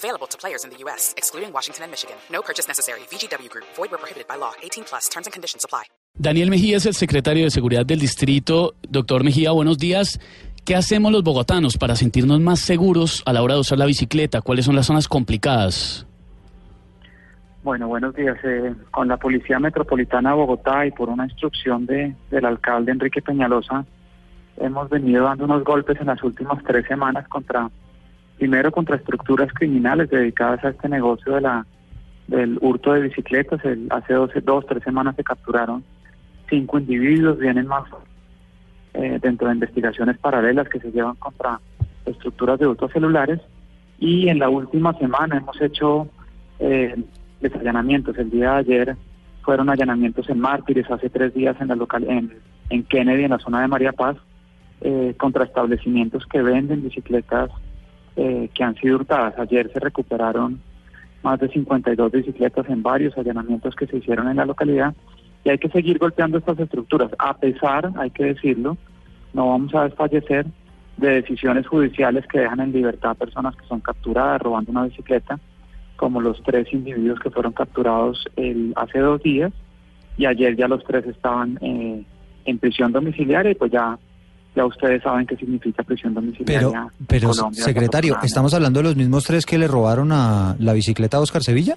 Available to players in the U.S., excluding Washington and Michigan. No purchase necessary. VGW Group. Void where prohibited by law. 18 plus. Terms and conditions apply. Daniel Mejía es el secretario de Seguridad del Distrito. Doctor Mejía, buenos días. ¿Qué hacemos los bogotanos para sentirnos más seguros a la hora de usar la bicicleta? ¿Cuáles son las zonas complicadas? Bueno, buenos días. Eh, con la Policía Metropolitana de Bogotá y por una instrucción de, del alcalde Enrique Peñalosa, hemos venido dando unos golpes en las últimas tres semanas contra, primero contra estructuras criminales dedicadas a este negocio de la del hurto de bicicletas. El, hace 12, dos, tres semanas se capturaron cinco individuos, vienen más eh, dentro de investigaciones paralelas que se llevan contra estructuras de hurto celulares. Y en la última semana hemos hecho eh, desallanamientos. El día de ayer fueron allanamientos en Mártires, hace tres días en la local en, en Kennedy, en la zona de María Paz, eh, contra establecimientos que venden bicicletas eh, que han sido hurtadas. Ayer se recuperaron más de 52 bicicletas en varios allanamientos que se hicieron en la localidad y hay que seguir golpeando estas estructuras. A pesar, hay que decirlo, no vamos a desfallecer de decisiones judiciales que dejan en libertad a personas que son capturadas robando una bicicleta, como los tres individuos que fueron capturados el, hace dos días y ayer ya los tres estaban eh, en prisión domiciliaria y pues ya ya ustedes saben qué significa prisión domiciliaria. Pero, pero secretario, ¿estamos hablando de los mismos tres que le robaron a la bicicleta a Oscar Sevilla?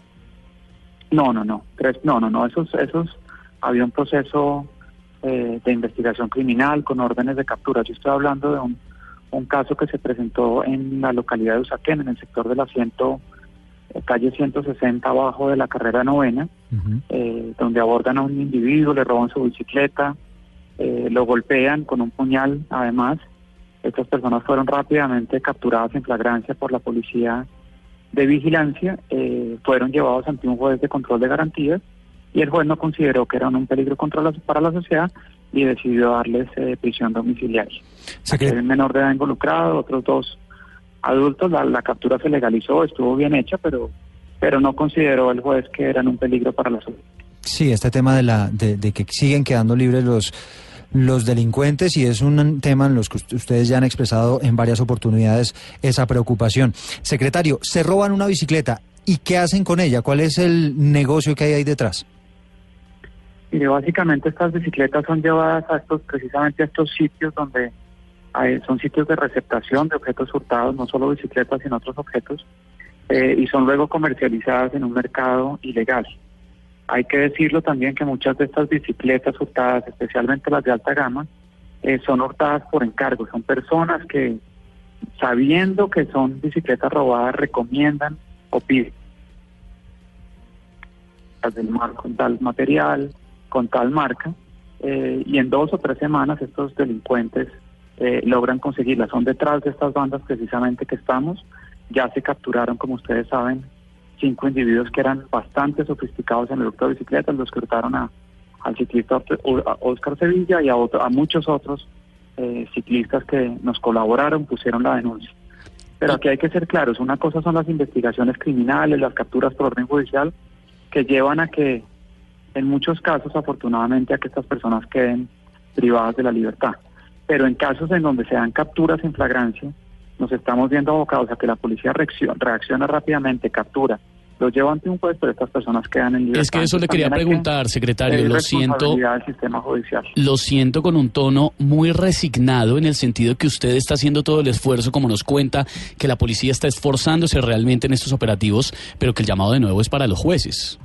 No, no, no, tres, no, no, no, esos, esos, había un proceso eh, de investigación criminal con órdenes de captura. Yo estoy hablando de un, un caso que se presentó en la localidad de Usaquén, en el sector del asiento, eh, calle 160, abajo de la carrera novena, eh, donde abordan a un individuo, le roban su bicicleta, eh, lo golpean con un puñal además. Estas personas fueron rápidamente capturadas en flagrancia por la policía de vigilancia, eh, fueron llevados ante un juez de control de garantías y el juez no consideró que eran un peligro contra la, para la sociedad y decidió darles eh, prisión domiciliaria. Hay un menor de edad involucrado, otros dos adultos, la, la, captura se legalizó, estuvo bien hecha, pero, pero no consideró el juez que eran un peligro para la sociedad. Sí, este tema de, la, de, de que siguen quedando libres los los delincuentes y es un tema en los que ustedes ya han expresado en varias oportunidades esa preocupación. Secretario, se roban una bicicleta y ¿qué hacen con ella? ¿Cuál es el negocio que hay ahí detrás? Básicamente estas bicicletas son llevadas a estos, precisamente a estos sitios donde hay, son sitios de receptación de objetos hurtados, no solo bicicletas, sino otros objetos, eh, y son luego comercializadas en un mercado ilegal. Hay que decirlo también que muchas de estas bicicletas hurtadas, especialmente las de alta gama, eh, son hurtadas por encargo. Son personas que, sabiendo que son bicicletas robadas, recomiendan o piden las del mar con tal material, con tal marca, eh, y en dos o tres semanas estos delincuentes eh, logran conseguirlas. Son detrás de estas bandas precisamente que estamos. Ya se capturaron, como ustedes saben, cinco individuos que eran bastante sofisticados en el hurto de bicicletas, los que hurtaron a, al ciclista Oscar Sevilla y a, a muchos otros eh, ciclistas que nos colaboraron, pusieron la denuncia. Pero aquí hay que ser claros, una cosa son las investigaciones criminales, las capturas por orden judicial, que llevan a que, en muchos casos, afortunadamente, a que estas personas queden privadas de la libertad. Pero en casos en donde se dan capturas en flagrancia, nos estamos viendo abocados a que la policía reacciona, reacciona rápidamente, captura, lo lleva ante un juez, pero estas personas quedan en libertad. Es que eso le quería preguntar, secretario, lo siento. sistema judicial. Lo siento con un tono muy resignado en el sentido que usted está haciendo todo el esfuerzo, como nos cuenta, que la policía está esforzándose realmente en estos operativos, pero que el llamado de nuevo es para los jueces.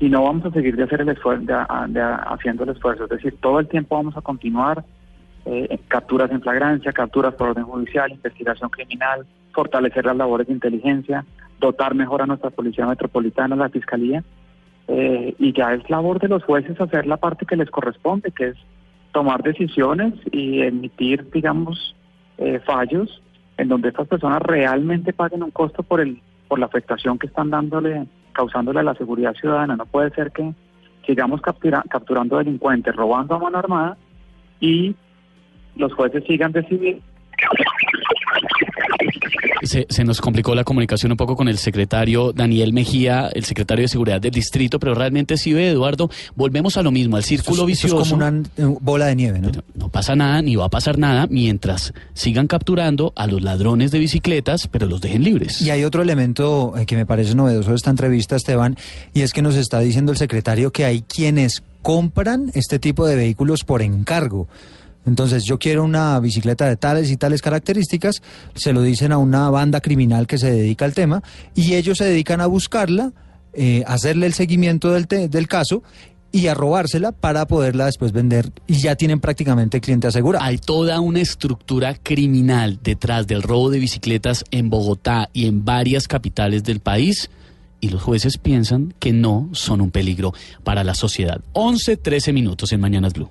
Y no vamos a seguir de hacer el esfuerzo, haciendo el esfuerzo, es decir, todo el tiempo vamos a continuar eh, capturas en flagrancia, capturas por orden judicial, investigación criminal, fortalecer las labores de inteligencia, dotar mejor a nuestra policía metropolitana, la fiscalía, eh, y ya es labor de los jueces hacer la parte que les corresponde, que es tomar decisiones y emitir, digamos, eh, fallos en donde estas personas realmente paguen un costo por el por la afectación que están dándole, causándole a la seguridad ciudadana. No puede ser que sigamos captura- capturando delincuentes, robando a mano armada y los jueces sigan decidiendo. Se, se nos complicó la comunicación un poco con el secretario Daniel Mejía, el secretario de Seguridad del Distrito, pero realmente sí ve, Eduardo, volvemos a lo mismo, al círculo vicioso. es como una eh, bola de nieve, ¿no? Pero no pasa nada, ni va a pasar nada mientras sigan capturando a los ladrones de bicicletas, pero los dejen libres. Y hay otro elemento eh, que me parece novedoso de esta entrevista, Esteban, y es que nos está diciendo el secretario que hay quienes compran este tipo de vehículos por encargo. Entonces, yo quiero una bicicleta de tales y tales características, se lo dicen a una banda criminal que se dedica al tema, y ellos se dedican a buscarla, eh, hacerle el seguimiento del, del caso y a robársela para poderla después vender, y ya tienen prácticamente cliente asegurado. Hay toda una estructura criminal detrás del robo de bicicletas en Bogotá y en varias capitales del país. Y los jueces piensan que no son un peligro para la sociedad. 11, 13 minutos en Mañanas Blue.